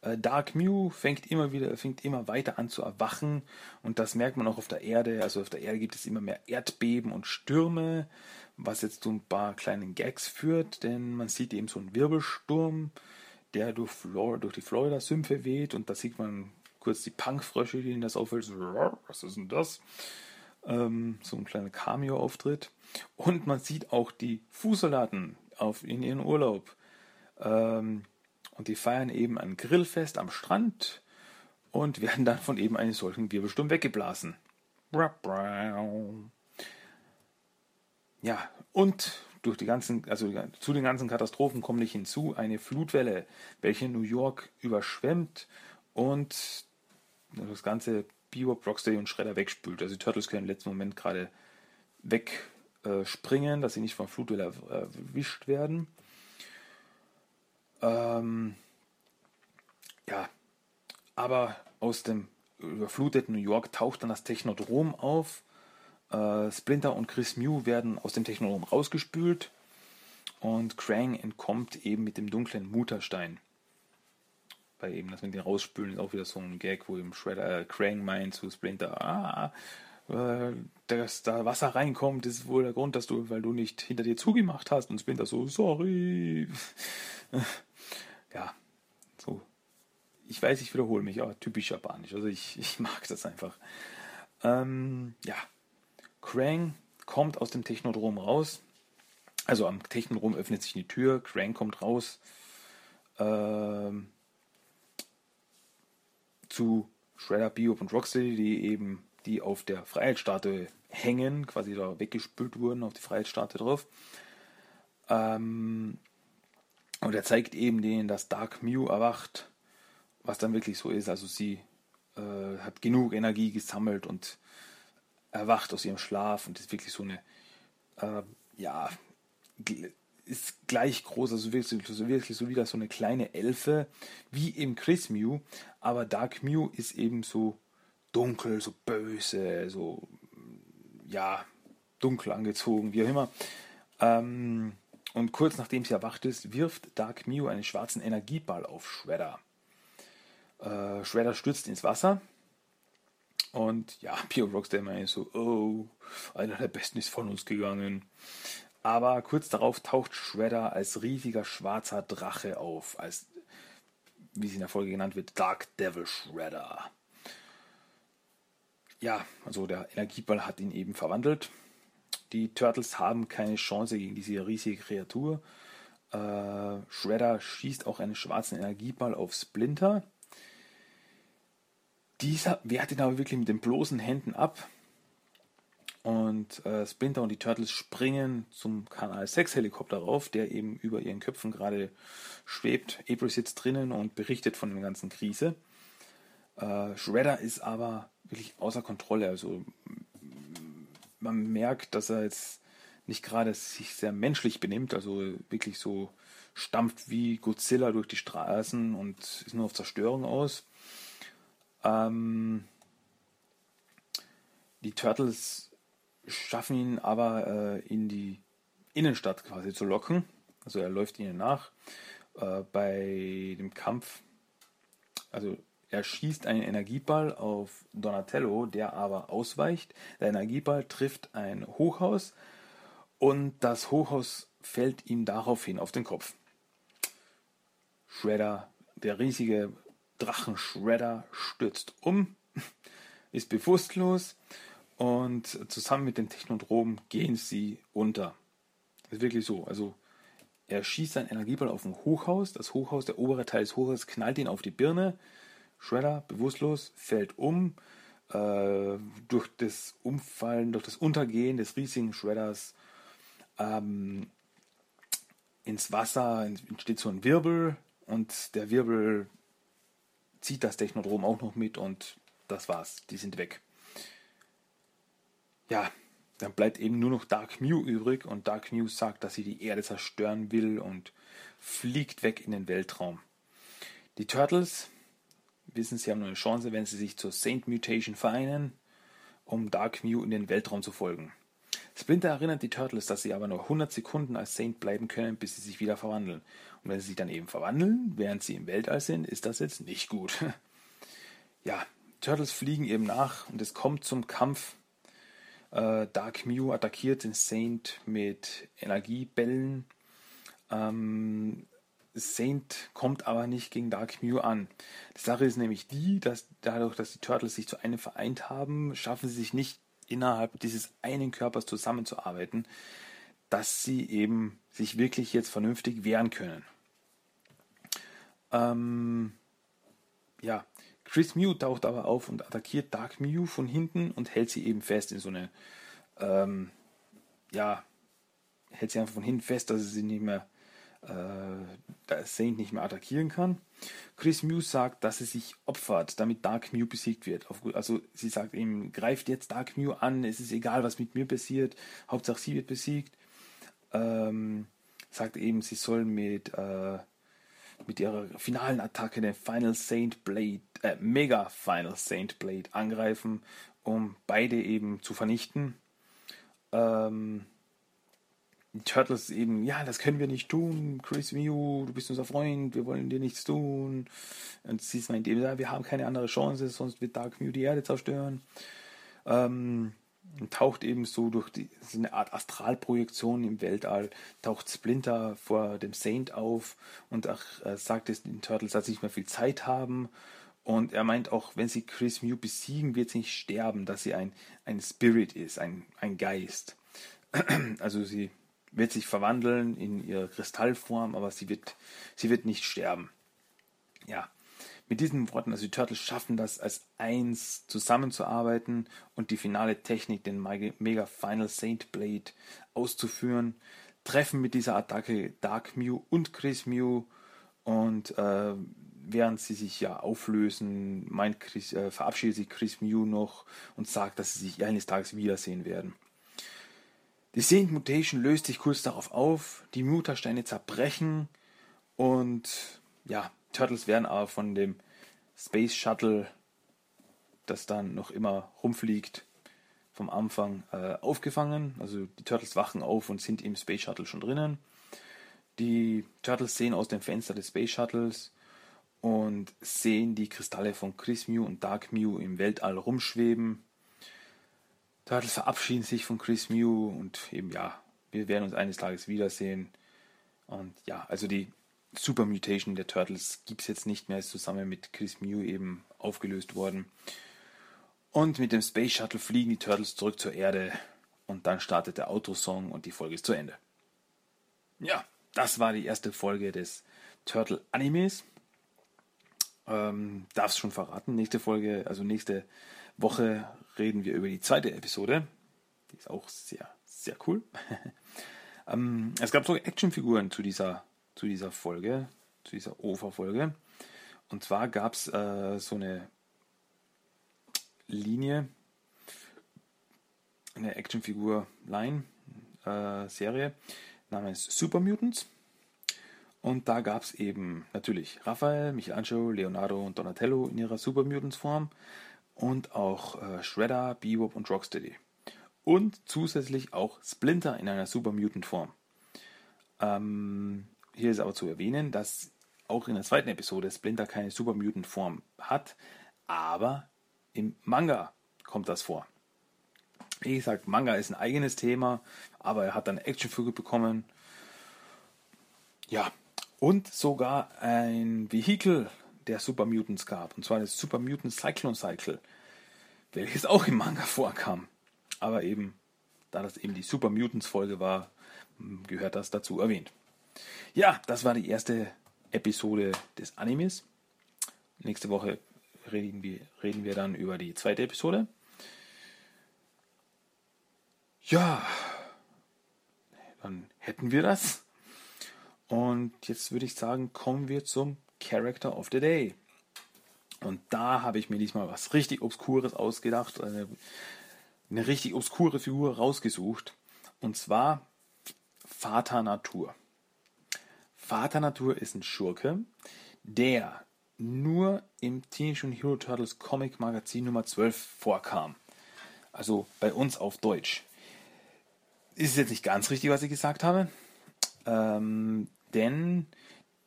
Äh, Dark Mew fängt immer wieder, fängt immer weiter an zu erwachen und das merkt man auch auf der Erde. Also auf der Erde gibt es immer mehr Erdbeben und Stürme, was jetzt zu ein paar kleinen Gags führt, denn man sieht eben so einen Wirbelsturm, der durch, Flor durch die Florida-Sümpfe weht und da sieht man kurz die Punkfrösche, die in das auffällt. So, was ist denn das? Ähm, so ein kleiner Cameo-Auftritt. Und man sieht auch die Fußsoldaten auf, in ihren Urlaub. Ähm, und die feiern eben ein Grillfest am Strand und werden dann von eben einem solchen Wirbelsturm weggeblasen. Ja, und durch die ganzen, also zu den ganzen Katastrophen kommt nicht hinzu eine Flutwelle, welche New York überschwemmt und das ganze Bebop, Rocksteady und Shredder wegspült. Also die Turtles können im letzten Moment gerade wegspringen, äh, dass sie nicht von Flutwelle erwischt werden. Ähm, ja, aber aus dem überfluteten New York taucht dann das Technodrom auf. Äh, Splinter und Chris Mew werden aus dem Technodrom rausgespült und Krang entkommt eben mit dem dunklen Mutterstein bei eben, dass wir den rausspülen, ist auch wieder so ein Gag, wo eben Shredder, äh, Krang meint zu Splinter, ah, äh, dass da Wasser reinkommt, ist wohl der Grund, dass du, weil du nicht hinter dir zugemacht hast und Splinter so, sorry. ja, so. Ich weiß, ich wiederhole mich, aber typisch japanisch. Also ich, ich mag das einfach. Ähm, ja. Krang kommt aus dem Technodrom raus. Also am Technodrom öffnet sich die Tür, Krang kommt raus. Ähm, zu Shredder, Bebop und Rocksteady, die eben die auf der Freiheitsstatue hängen, quasi da weggespült wurden auf die Freiheitsstatue drauf. Ähm, und er zeigt eben denen, dass Dark Mew erwacht, was dann wirklich so ist. Also sie äh, hat genug Energie gesammelt und erwacht aus ihrem Schlaf und ist wirklich so eine, äh, ja, ist gleich groß, also wirklich, so, wirklich so wieder so eine kleine Elfe, wie eben Chris Mew, aber Dark Mew ist eben so dunkel, so böse, so, ja, dunkel angezogen, wie auch immer. Ähm, und kurz nachdem sie erwacht ist, wirft Dark Mew einen schwarzen Energieball auf Shredder. Äh, Shredder stürzt ins Wasser. Und ja, Pio Rockstar meint so, oh, einer der Besten ist von uns gegangen. Aber kurz darauf taucht Shredder als riesiger schwarzer Drache auf, als, wie sie in der Folge genannt wird, Dark Devil Shredder. Ja, also der Energieball hat ihn eben verwandelt. Die Turtles haben keine Chance gegen diese riesige Kreatur. Äh, Shredder schießt auch einen schwarzen Energieball auf Splinter. Dieser wehrt ihn aber wirklich mit den bloßen Händen ab. Und äh, Splinter und die Turtles springen zum Kanal 6 Helikopter rauf, der eben über ihren Köpfen gerade schwebt. April sitzt drinnen und berichtet von der ganzen Krise. Äh, Shredder ist aber wirklich außer Kontrolle. Also man merkt, dass er jetzt nicht gerade sich sehr menschlich benimmt, also wirklich so stampft wie Godzilla durch die Straßen und ist nur auf Zerstörung aus. Ähm, die Turtles schaffen ihn aber äh, in die Innenstadt quasi zu locken. Also er läuft ihnen nach. Äh, bei dem Kampf, also er schießt einen Energieball auf Donatello, der aber ausweicht. Der Energieball trifft ein Hochhaus und das Hochhaus fällt ihm daraufhin auf den Kopf. Shredder, der riesige Drachenshredder, stürzt um, ist bewusstlos und zusammen mit den Technodromen gehen sie unter. Das ist wirklich so. Also er schießt seinen Energieball auf ein Hochhaus. Das Hochhaus, der obere Teil des Hochhauses, knallt ihn auf die Birne. Shredder, bewusstlos, fällt um. Äh, durch das Umfallen, durch das Untergehen des riesigen Shredders ähm, ins Wasser entsteht so ein Wirbel und der Wirbel zieht das Technodrom auch noch mit und das war's. Die sind weg. Ja, dann bleibt eben nur noch Dark Mew übrig und Dark Mew sagt, dass sie die Erde zerstören will und fliegt weg in den Weltraum. Die Turtles wissen, sie haben nur eine Chance, wenn sie sich zur Saint Mutation vereinen, um Dark Mew in den Weltraum zu folgen. Splinter erinnert die Turtles, dass sie aber nur 100 Sekunden als Saint bleiben können, bis sie sich wieder verwandeln. Und wenn sie sich dann eben verwandeln, während sie im Weltall sind, ist das jetzt nicht gut. ja, Turtles fliegen eben nach und es kommt zum Kampf. Äh, Dark Mew attackiert den Saint mit Energiebällen. Ähm, Saint kommt aber nicht gegen Dark Mew an. Die Sache ist nämlich die, dass dadurch, dass die Turtles sich zu einem vereint haben, schaffen sie sich nicht innerhalb dieses einen Körpers zusammenzuarbeiten, dass sie eben sich wirklich jetzt vernünftig wehren können. Ähm, ja, Chris Mew taucht aber auf und attackiert Dark Mew von hinten und hält sie eben fest in so eine, ähm, ja, hält sie einfach von hinten fest, dass sie sie nicht mehr äh, Saint nicht mehr attackieren kann. Chris Mew sagt, dass sie sich opfert, damit Dark Mew besiegt wird. Also sie sagt ihm, greift jetzt Dark Mew an, es ist egal, was mit mir passiert, Hauptsache sie wird besiegt. Ähm, sagt eben, sie soll mit, äh, mit ihrer finalen Attacke den Final Saint Blade, äh, Mega Final Saint Blade angreifen, um beide eben zu vernichten. Ähm, Turtles eben, ja, das können wir nicht tun, Chris Mew, du bist unser Freund, wir wollen dir nichts tun. Und sie meint eben, ja, wir haben keine andere Chance, sonst wird Dark Mew die Erde zerstören. Ähm, taucht eben so durch die, so eine Art Astralprojektion im Weltall, taucht Splinter vor dem Saint auf und auch, äh, sagt es den Turtles, dass sie nicht mehr viel Zeit haben. Und er meint auch, wenn sie Chris Mew besiegen, wird sie nicht sterben, dass sie ein, ein Spirit ist, ein, ein Geist. Also sie wird sich verwandeln in ihre Kristallform, aber sie wird, sie wird nicht sterben. Ja, mit diesen Worten, also die Turtles schaffen das als eins zusammenzuarbeiten und die finale Technik, den Mega Final Saint Blade, auszuführen. treffen mit dieser Attacke Dark Mew und Chris Mew und äh, während sie sich ja auflösen, Chris, äh, verabschiedet sich Chris Mew noch und sagt, dass sie sich eines Tages wiedersehen werden. Die Saint Mutation löst sich kurz darauf auf, die Muttersteine zerbrechen und ja, Turtles werden aber von dem Space Shuttle, das dann noch immer rumfliegt, vom Anfang äh, aufgefangen. Also die Turtles wachen auf und sind im Space Shuttle schon drinnen. Die Turtles sehen aus dem Fenster des Space Shuttles und sehen die Kristalle von Chris Mew und Dark Mew im Weltall rumschweben. Turtles verabschieden sich von Chris Mew und eben ja, wir werden uns eines Tages wiedersehen. Und ja, also die Super Mutation der Turtles gibt es jetzt nicht mehr, ist zusammen mit Chris Mew eben aufgelöst worden. Und mit dem Space Shuttle fliegen die Turtles zurück zur Erde und dann startet der Autosong und die Folge ist zu Ende. Ja, das war die erste Folge des Turtle Animes. Ähm, Darf es schon verraten. Nächste Folge, also nächste Woche reden wir über die zweite Episode. Die ist auch sehr, sehr cool. ähm, es gab sogar Actionfiguren zu dieser, zu dieser Folge, zu dieser OFA-Folge. Und zwar gab es äh, so eine Linie, eine Actionfigur-Line-Serie äh, namens Super Mutants. Und da gab es eben natürlich Raphael, Michelangelo, Leonardo und Donatello in ihrer Super Mutants Form und auch äh, Shredder, Bebop und Rocksteady. Und zusätzlich auch Splinter in einer Super Mutant Form. Ähm, hier ist aber zu erwähnen, dass auch in der zweiten Episode Splinter keine Super Mutant Form hat, aber im Manga kommt das vor. Wie gesagt, Manga ist ein eigenes Thema, aber er hat dann Actionfigur bekommen. Ja, und sogar ein Vehikel der Super Mutants gab, und zwar das Super Mutant Cyclone Cycle, welches auch im Manga vorkam. Aber eben, da das eben die Super Mutants Folge war, gehört das dazu erwähnt. Ja, das war die erste Episode des Animes. Nächste Woche reden wir, reden wir dann über die zweite Episode. Ja, dann hätten wir das. Und jetzt würde ich sagen, kommen wir zum Character of the Day. Und da habe ich mir diesmal was richtig Obskures ausgedacht, eine, eine richtig obskure Figur rausgesucht. Und zwar Vater Natur. Vater Natur ist ein Schurke, der nur im Teenage Mutant Hero Turtles Comic Magazin Nummer 12 vorkam. Also bei uns auf Deutsch. Ist jetzt nicht ganz richtig, was ich gesagt habe. Ähm, denn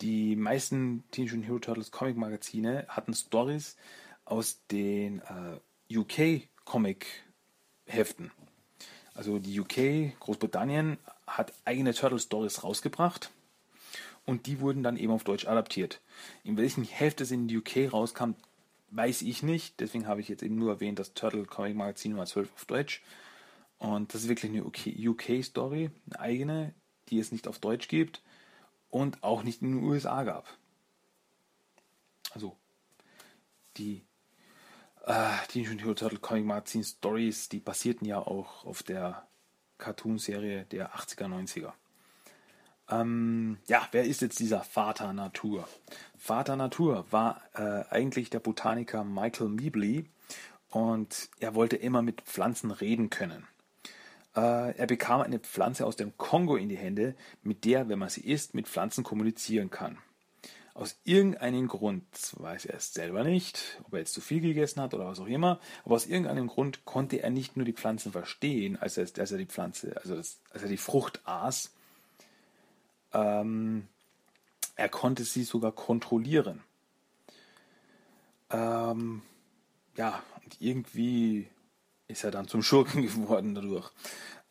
die meisten Teenage Mutant Hero Turtles Comic Magazine hatten Stories aus den äh, UK Comic Heften. Also die UK, Großbritannien, hat eigene Turtle Stories rausgebracht und die wurden dann eben auf Deutsch adaptiert. In welchen Hälfte es in die UK rauskam, weiß ich nicht. Deswegen habe ich jetzt eben nur erwähnt, das Turtle Comic Magazin Nummer 12 auf Deutsch. Und das ist wirklich eine UK-Story, eine eigene, die es nicht auf Deutsch gibt und auch nicht in den USA gab. Also die äh, die Hero Turtle Comic Magazin Stories, die basierten ja auch auf der Cartoon-Serie der 80er, 90er. Ähm, ja, wer ist jetzt dieser Vater Natur? Vater Natur war äh, eigentlich der Botaniker Michael Meabley und er wollte immer mit Pflanzen reden können. Äh, er bekam eine Pflanze aus dem Kongo in die Hände, mit der, wenn man sie isst, mit Pflanzen kommunizieren kann. Aus irgendeinem Grund, weiß er es selber nicht, ob er jetzt zu viel gegessen hat oder was auch immer, aber aus irgendeinem Grund konnte er nicht nur die Pflanzen verstehen, als er, als er die Pflanze, also das, als er die Frucht aß, ähm, er konnte sie sogar kontrollieren. Ähm, ja, und irgendwie ist er dann zum Schurken geworden dadurch.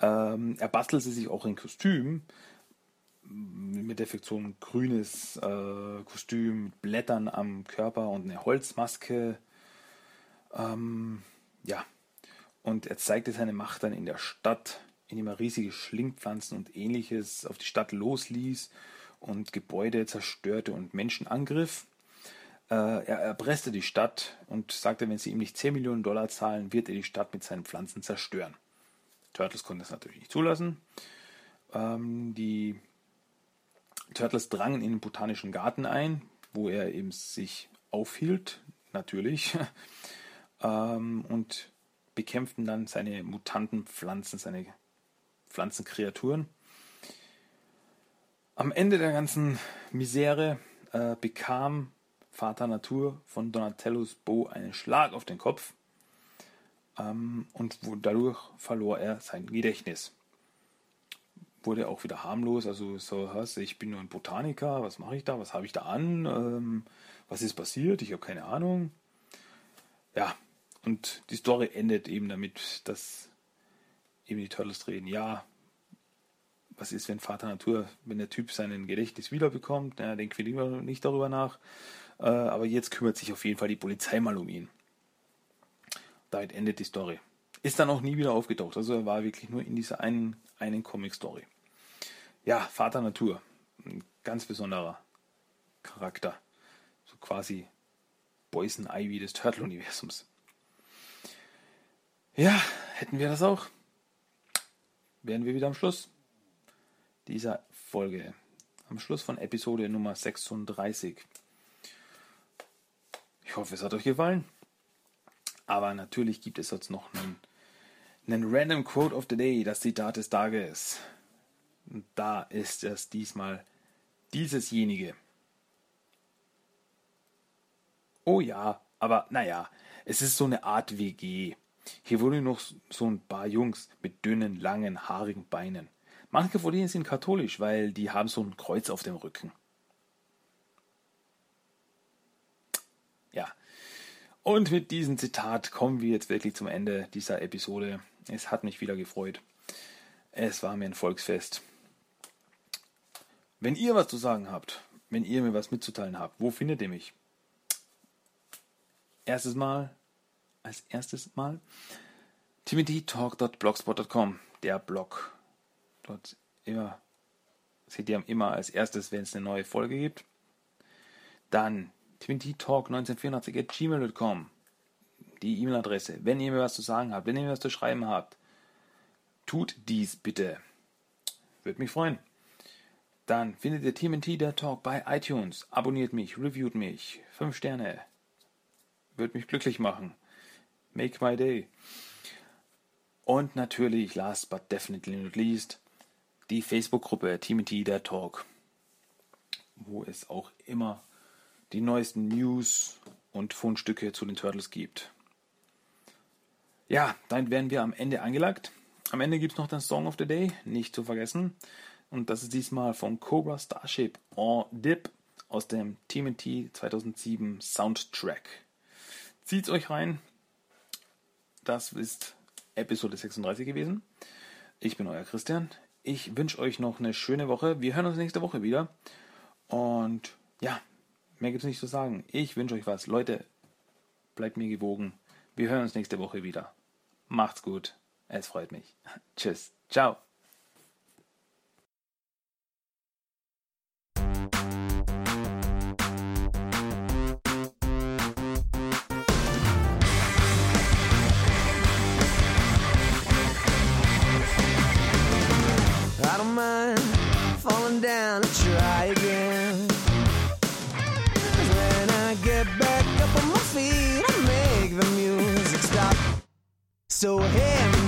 Ähm, er bastelte sich auch ein Kostüm mit der Fiktion grünes äh, Kostüm mit Blättern am Körper und eine Holzmaske. Ähm, ja, und er zeigte seine Macht dann in der Stadt, indem er riesige Schlingpflanzen und ähnliches auf die Stadt losließ und Gebäude zerstörte und Menschen angriff. Äh, er erpresste die Stadt und sagte, wenn sie ihm nicht 10 Millionen Dollar zahlen, wird er die Stadt mit seinen Pflanzen zerstören. Turtles konnten das natürlich nicht zulassen. Ähm, die Turtles drangen in den botanischen Garten ein, wo er eben sich aufhielt, natürlich, ähm, und bekämpften dann seine mutanten Pflanzen, seine Pflanzenkreaturen. Am Ende der ganzen Misere äh, bekam Vater Natur von Donatellos Bo einen Schlag auf den Kopf ähm, und dadurch verlor er sein Gedächtnis. Wurde auch wieder harmlos, also so, ich bin nur ein Botaniker, was mache ich da, was habe ich da an, ähm, was ist passiert, ich habe keine Ahnung. Ja, und die Story endet eben damit, dass eben die Turtles reden, ja, was ist, wenn Vater Natur, wenn der Typ seinen Gedächtnis wiederbekommt, ja, denken wir lieber nicht darüber nach. Äh, aber jetzt kümmert sich auf jeden Fall die Polizei mal um ihn. Damit endet die Story. Ist dann auch nie wieder aufgetaucht. Also er war wirklich nur in dieser einen, einen Comic-Story. Ja, Vater Natur. Ein ganz besonderer Charakter. So quasi Poison Ivy des Turtle-Universums. Ja, hätten wir das auch. Wären wir wieder am Schluss dieser Folge. Am Schluss von Episode Nummer 36. Ich hoffe, es hat euch gefallen. Aber natürlich gibt es jetzt noch einen, einen Random Quote of the Day, das Zitat des Tages. Und da ist es diesmal diesesjenige. Oh ja, aber naja, es ist so eine Art WG. Hier wohnen noch so ein paar Jungs mit dünnen, langen, haarigen Beinen. Manche von denen sind katholisch, weil die haben so ein Kreuz auf dem Rücken. Ja. Und mit diesem Zitat kommen wir jetzt wirklich zum Ende dieser Episode. Es hat mich wieder gefreut. Es war mir ein Volksfest. Wenn ihr was zu sagen habt, wenn ihr mir was mitzuteilen habt, wo findet ihr mich? Erstes Mal, als erstes Mal, timothytalk.blogspot.com, der Blog dort immer, seht ihr immer als erstes, wenn es eine neue Folge gibt. Dann twintytalk1984 die E-Mail-Adresse. Wenn ihr mir was zu sagen habt, wenn ihr mir was zu schreiben habt, tut dies bitte. Würde mich freuen. Dann findet ihr TMT der Talk bei iTunes. Abonniert mich, reviewt mich. Fünf Sterne. Würde mich glücklich machen. Make my day. Und natürlich, last but definitely not least, die Facebook-Gruppe TMT der Talk, wo es auch immer die neuesten News und Fundstücke zu den Turtles gibt. Ja, dann werden wir am Ende angelagt. Am Ende gibt es noch den Song of the Day, nicht zu vergessen. Und das ist diesmal von Cobra Starship en Dip aus dem TMT 2007 Soundtrack. Zieht's euch rein. Das ist Episode 36 gewesen. Ich bin euer Christian. Ich wünsche euch noch eine schöne Woche. Wir hören uns nächste Woche wieder. Und ja, mehr gibt es nicht zu sagen. Ich wünsche euch was. Leute, bleibt mir gewogen. Wir hören uns nächste Woche wieder. Macht's gut. Es freut mich. Tschüss. Ciao. Falling down So hear